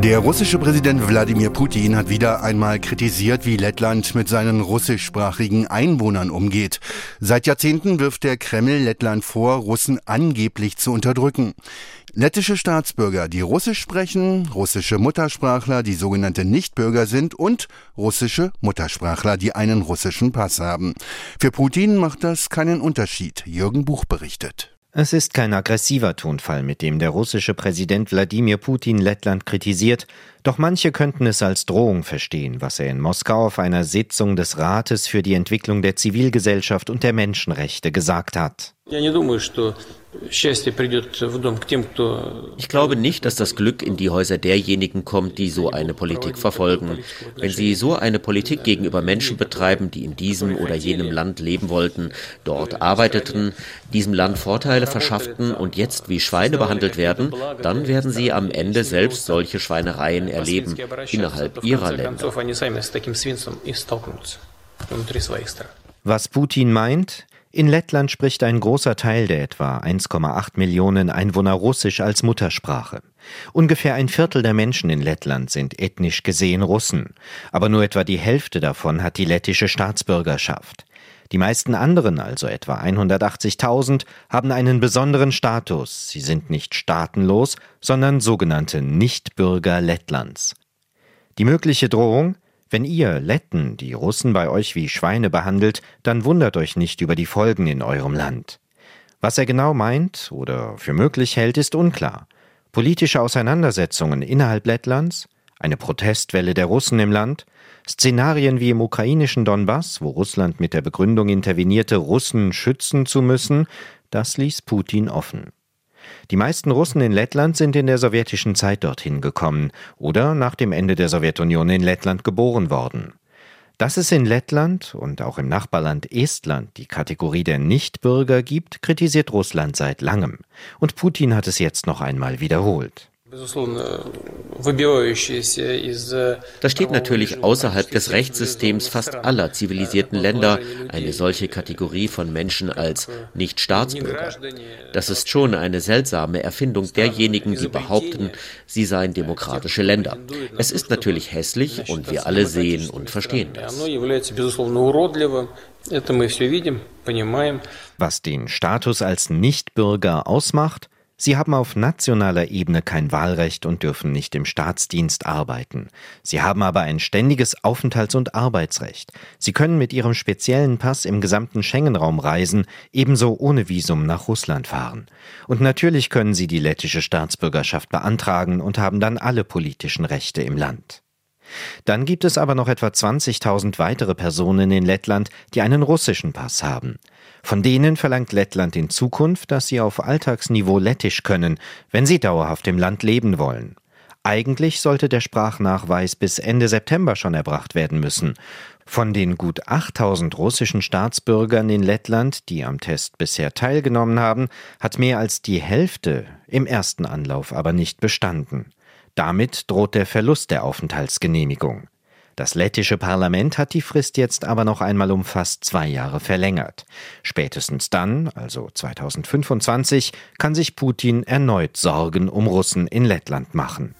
Der russische Präsident Wladimir Putin hat wieder einmal kritisiert, wie Lettland mit seinen russischsprachigen Einwohnern umgeht. Seit Jahrzehnten wirft der Kreml Lettland vor, Russen angeblich zu unterdrücken. Lettische Staatsbürger, die Russisch sprechen, russische Muttersprachler, die sogenannte Nichtbürger sind und russische Muttersprachler, die einen russischen Pass haben. Für Putin macht das keinen Unterschied. Jürgen Buch berichtet. Es ist kein aggressiver Tonfall, mit dem der russische Präsident Wladimir Putin Lettland kritisiert, doch manche könnten es als Drohung verstehen, was er in Moskau auf einer Sitzung des Rates für die Entwicklung der Zivilgesellschaft und der Menschenrechte gesagt hat. Ich glaube nicht, dass das Glück in die Häuser derjenigen kommt, die so eine Politik verfolgen. Wenn sie so eine Politik gegenüber Menschen betreiben, die in diesem oder jenem Land leben wollten, dort arbeiteten, diesem Land Vorteile verschafften und jetzt wie Schweine behandelt werden, dann werden sie am Ende selbst solche Schweinereien erleben innerhalb ihrer Länder. Was Putin meint, in Lettland spricht ein großer Teil der etwa 1,8 Millionen Einwohner Russisch als Muttersprache. Ungefähr ein Viertel der Menschen in Lettland sind ethnisch gesehen Russen, aber nur etwa die Hälfte davon hat die lettische Staatsbürgerschaft. Die meisten anderen, also etwa 180.000, haben einen besonderen Status. Sie sind nicht staatenlos, sondern sogenannte Nichtbürger Lettlands. Die mögliche Drohung? Wenn ihr, Letten, die Russen bei euch wie Schweine behandelt, dann wundert euch nicht über die Folgen in eurem Land. Was er genau meint oder für möglich hält, ist unklar. Politische Auseinandersetzungen innerhalb Lettlands, eine Protestwelle der Russen im Land, Szenarien wie im ukrainischen Donbass, wo Russland mit der Begründung intervenierte, Russen schützen zu müssen, das ließ Putin offen. Die meisten Russen in Lettland sind in der sowjetischen Zeit dorthin gekommen oder nach dem Ende der Sowjetunion in Lettland geboren worden. Dass es in Lettland und auch im Nachbarland Estland die Kategorie der Nichtbürger gibt, kritisiert Russland seit langem. Und Putin hat es jetzt noch einmal wiederholt. Das steht natürlich außerhalb des Rechtssystems fast aller zivilisierten Länder, eine solche Kategorie von Menschen als Nicht-Staatsbürger. Das ist schon eine seltsame Erfindung derjenigen, die behaupten, sie seien demokratische Länder. Es ist natürlich hässlich und wir alle sehen und verstehen das. Was den Status als Nichtbürger ausmacht, Sie haben auf nationaler Ebene kein Wahlrecht und dürfen nicht im Staatsdienst arbeiten. Sie haben aber ein ständiges Aufenthalts- und Arbeitsrecht. Sie können mit ihrem speziellen Pass im gesamten Schengen-Raum reisen, ebenso ohne Visum nach Russland fahren. Und natürlich können sie die lettische Staatsbürgerschaft beantragen und haben dann alle politischen Rechte im Land. Dann gibt es aber noch etwa 20.000 weitere Personen in Lettland, die einen russischen Pass haben. Von denen verlangt Lettland in Zukunft, dass sie auf Alltagsniveau Lettisch können, wenn sie dauerhaft im Land leben wollen. Eigentlich sollte der Sprachnachweis bis Ende September schon erbracht werden müssen. Von den gut 8000 russischen Staatsbürgern in Lettland, die am Test bisher teilgenommen haben, hat mehr als die Hälfte im ersten Anlauf aber nicht bestanden. Damit droht der Verlust der Aufenthaltsgenehmigung. Das lettische Parlament hat die Frist jetzt aber noch einmal um fast zwei Jahre verlängert. Spätestens dann, also 2025, kann sich Putin erneut Sorgen um Russen in Lettland machen.